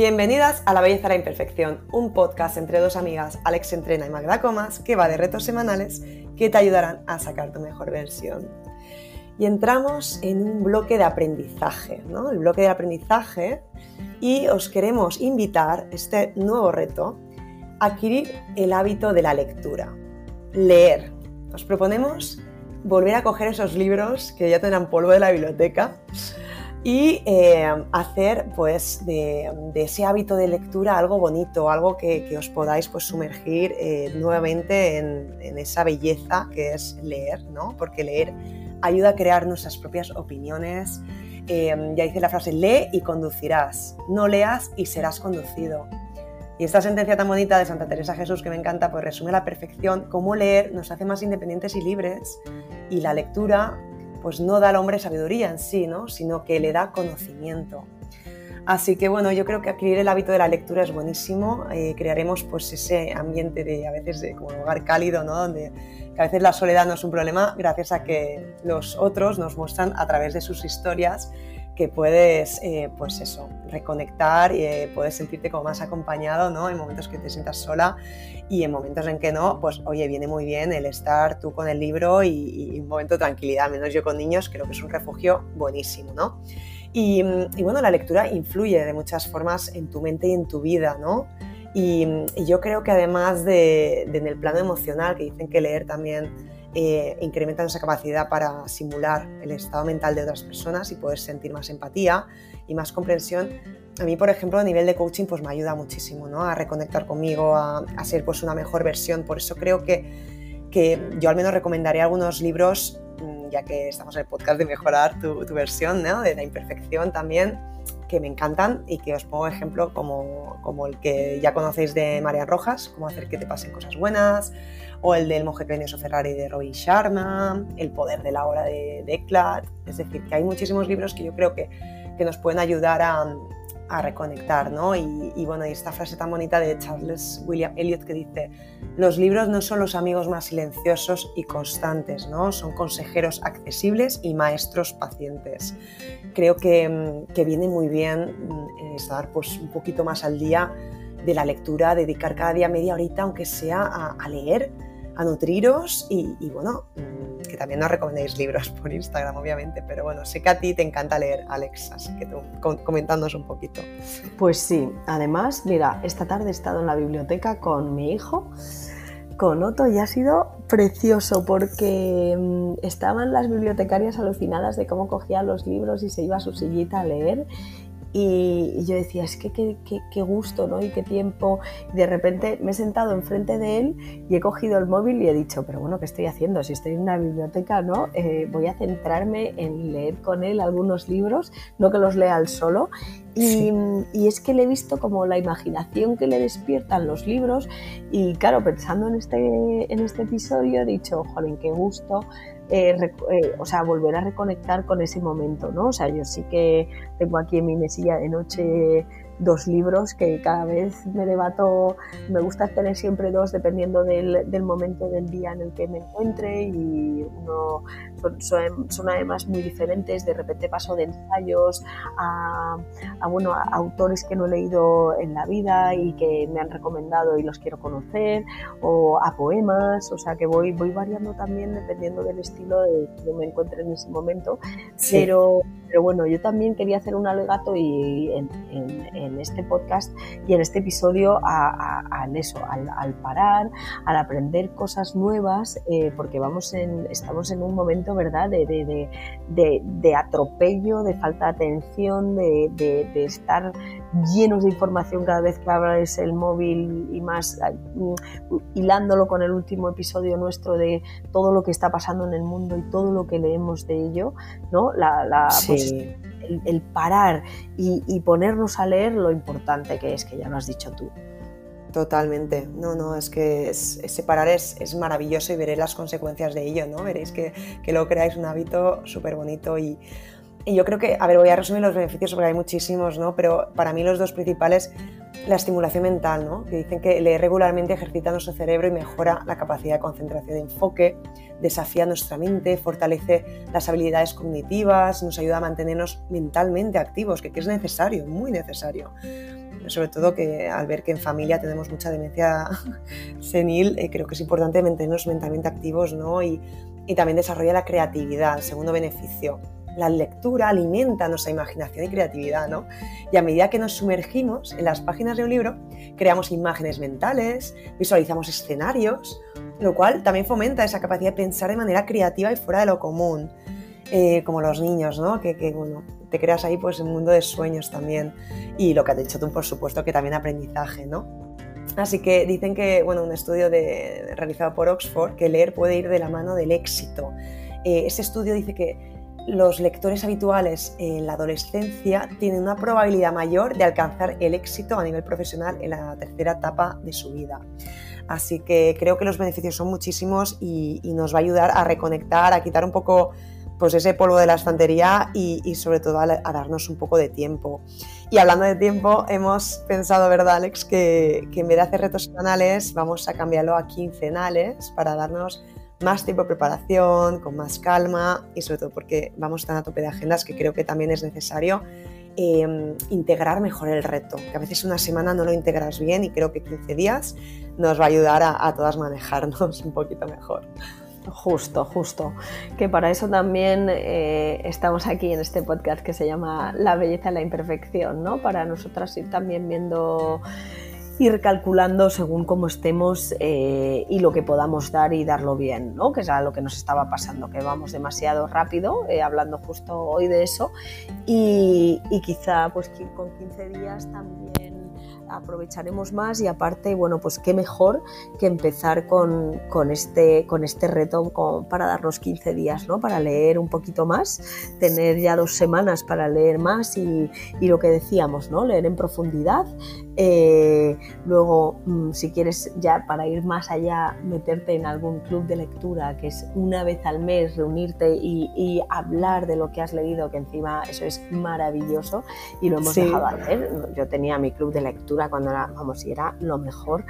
Bienvenidas a La Belleza de la Imperfección, un podcast entre dos amigas, Alex Entrena y Magda Comas, que va de retos semanales que te ayudarán a sacar tu mejor versión. Y entramos en un bloque de aprendizaje, ¿no? El bloque de aprendizaje y os queremos invitar este nuevo reto a adquirir el hábito de la lectura. Leer. Os proponemos volver a coger esos libros que ya tenían polvo de la biblioteca y eh, hacer pues de, ese hábito de lectura algo bonito, algo que, os podáis pues sumergir eh, nuevamente en, esa belleza que es leer, ¿no? Porque leer ayuda a crear nuestras propias opiniones. Eh, ya dice la frase, lee y conducirás, no leas y serás conducido. Y esta sentencia tan bonita de Santa Teresa Jesús que me encanta, pues resume a la perfección cómo leer nos hace más independientes y libres y la lectura pues no da al hombre sabiduría en sí, ¿no? sino que le da conocimiento. Así que bueno, yo creo que adquirir el hábito de la lectura es buenísimo. Eh, crearemos pues ese ambiente de a veces de como hogar cálido, ¿no? Donde a veces la soledad no es un problema gracias a que los otros nos muestran a través de sus historias que puedes, eh, pues eso, reconectar y eh, puedes sentirte como más acompañado, ¿no? En momentos que te sientas sola y en momentos en que no, pues oye, viene muy bien el estar tú con el libro y, un momento de tranquilidad, menos yo con niños, creo que es un refugio buenísimo, ¿no? Y, bueno, la lectura influye de muchas formas en tu mente y en tu vida, ¿no? Y, yo creo que además de, de en el plano emocional, que dicen que leer también eh, incrementa nuestra capacidad para simular el estado mental de otras personas y poder sentir más empatía y más comprensión. A mí, por ejemplo, a nivel de coaching, pues me ayuda muchísimo ¿no? a reconectar conmigo, a, ser pues, una mejor versión. Por eso creo que, que yo al menos recomendaré algunos libros, mm, ya que estamos en el podcast de mejorar tu, tu versión, ¿no? de la imperfección también que me encantan y que os pongo ejemplo como, como el que ya conocéis de María Rojas, cómo hacer que te pasen cosas buenas, o el del monje Clenioso Ferrari de Robin Sharma, El poder de la hora de, de Es decir, que hay muchísimos libros que yo creo que, que nos pueden ayudar a, a reconectar, ¿no? Y, bueno, y esta frase tan bonita de Charles William Eliot que dice, los libros no son los amigos más silenciosos y constantes, ¿no? Son consejeros accesibles y maestros pacientes. Creo que, mm, que viene muy bien mm, estar pues, un poquito más al día de la lectura, dedicar cada día media horita, aunque sea a, leer, a nutriros y, bueno, mm, que también nos recomendéis libros por Instagram, obviamente, pero bueno, sé que a ti te encanta leer, Alex, así que tú comentándonos un poquito. Pues sí, además, mira, esta tarde he estado en la biblioteca con mi hijo, con Otto, y ha sido precioso porque mm, estaban las bibliotecarias alucinadas de cómo cogía los libros y se iba a su sillita a leer y, yo decía, es que qué, gusto, ¿no? Y qué tiempo. Y de repente me he sentado enfrente de él y he cogido el móvil y he dicho, pero bueno, ¿qué estoy haciendo? Si estoy en una biblioteca, ¿no? Eh, voy a centrarme en leer con él algunos libros, no que los lea él solo. Y, y, es que le he visto como la imaginación que le despiertan los libros y claro, pensando en este, en este episodio he dicho, joder, qué gusto eh, eh, o sea, volver a reconectar con ese momento, ¿no? O sea, yo sí que tengo aquí en mi mesilla de noche dos libros que cada vez me debato, me gusta tener siempre dos dependiendo del, del momento del día en el que me encuentre y uno son, son, además muy diferentes, de repente paso de ensayos a, a, bueno, a autores que no he leído en la vida y que me han recomendado y los quiero conocer, o a poemas, o sea que voy, voy variando también dependiendo del estilo de que me encuentre en ese momento, pero pero bueno, yo también quería hacer un alegato y en, este podcast y en este episodio a, eso, al, parar, al aprender cosas nuevas, eh, porque vamos en, estamos en un momento, ¿verdad?, de, atropello, de falta de atención, de, estar llenos de información cada vez que abres el móvil y más mm, hilándolo con el último episodio nuestro de todo lo que está pasando en el mundo y todo lo que leemos de ello, ¿no? La pues, el, parar y, ponernos a leer lo importante que es, que ya lo has dicho tú. Totalmente. No, no, es que ese parar es, es, maravilloso y veréis las consecuencias de ello, ¿no? Veréis que, que luego creáis un hábito súper bonito y, y, yo creo que, a ver, voy a resumir los beneficios porque hay muchísimos, ¿no? Pero para mí los dos principales, la estimulación mental, ¿no? Que dicen que leer regularmente ejercita nuestro cerebro y mejora la capacidad de concentración y enfoque, desafía nuestra mente, fortalece las habilidades cognitivas, nos ayuda a mantenernos mentalmente activos, que, es necesario, muy necesario. sobre todo que al ver que en familia tenemos mucha demencia senil, eh, creo que es importante mantenernos mentalmente activos ¿no? y, y también desarrolla la creatividad, segundo beneficio. La lectura alimenta nuestra imaginación y creatividad, ¿no? Y a medida que nos sumergimos en las páginas de un libro, creamos imágenes mentales, visualizamos escenarios, lo cual también fomenta esa capacidad de pensar de manera creativa y fuera de lo común, eh, como los niños, ¿no? Que, bueno, te creas ahí pues un mundo de sueños también. Y lo que has dicho tú, por supuesto, que también aprendizaje, ¿no? Así que dicen que, bueno, un estudio realizado por Oxford, que leer puede ir de la mano del éxito. Eh, ese estudio dice que los lectores habituales en la adolescencia tienen una probabilidad mayor de alcanzar el éxito a nivel profesional en la tercera etapa de su vida. Así que creo que los beneficios son muchísimos y, nos va a ayudar a reconectar, a quitar un poco pues ese polvo de la estantería y, sobre todo a, darnos un poco de tiempo. Y hablando de tiempo, hemos pensado, ¿verdad, Alex?, que, que en vez de hacer retos semanales, vamos a cambiarlo a quincenales para darnos más tiempo de preparación, con más calma y sobre todo porque vamos tan a tope de agendas que creo que también es necesario Em, integrar mejor el reto, que a veces una semana no lo integras bien y creo que 15 días nos va a ayudar a, todas manejarnos un poquito mejor. Justo, justo. Que para eso también eh, estamos aquí en este podcast que se llama La belleza y la imperfección, ¿no? Para nosotras ir también viendo ir calculando según cómo estemos eh, y lo que podamos dar y darlo bien, ¿no? que es lo que nos estaba pasando, que vamos demasiado rápido, eh, hablando justo hoy de eso, y, y quizá pues con 15 días también aprovecharemos más y aparte, bueno, pues qué mejor que empezar con, con este, con este reto para darnos 15 días, ¿no? Para leer un poquito más, tener ya dos semanas para leer más y, y lo que decíamos, ¿no? Leer en profundidad. Eh, luego, mm, si quieres ya para ir más allá, meterte en algún club de lectura, que es una vez al mes reunirte y, y hablar de lo que has leído, que encima eso es maravilloso y lo hemos dejado hacer. Yo tenía mi club de lectura cuando era, vamos, era lo mejor.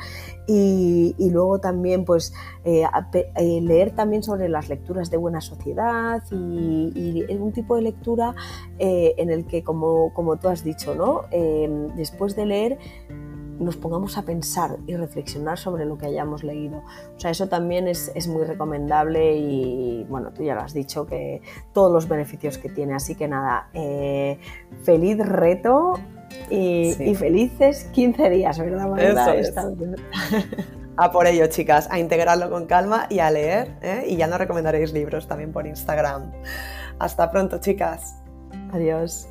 Y, luego también, pues, eh, eh, leer también sobre las lecturas de buena sociedad y, un tipo de lectura eh, en el que, como, como tú has dicho, ¿no? después de leer, nos pongamos a pensar y reflexionar sobre lo que hayamos leído. O sea, eso también es, es, muy recomendable y bueno, tú ya lo has dicho, que todos los beneficios que tiene. Así que nada, feliz reto y, felices 15 días, ¿verdad, a por ello, chicas, a integrarlo con calma y a leer. ¿eh? Y ya nos recomendaréis libros también por Instagram. Hasta pronto, chicas. Adiós.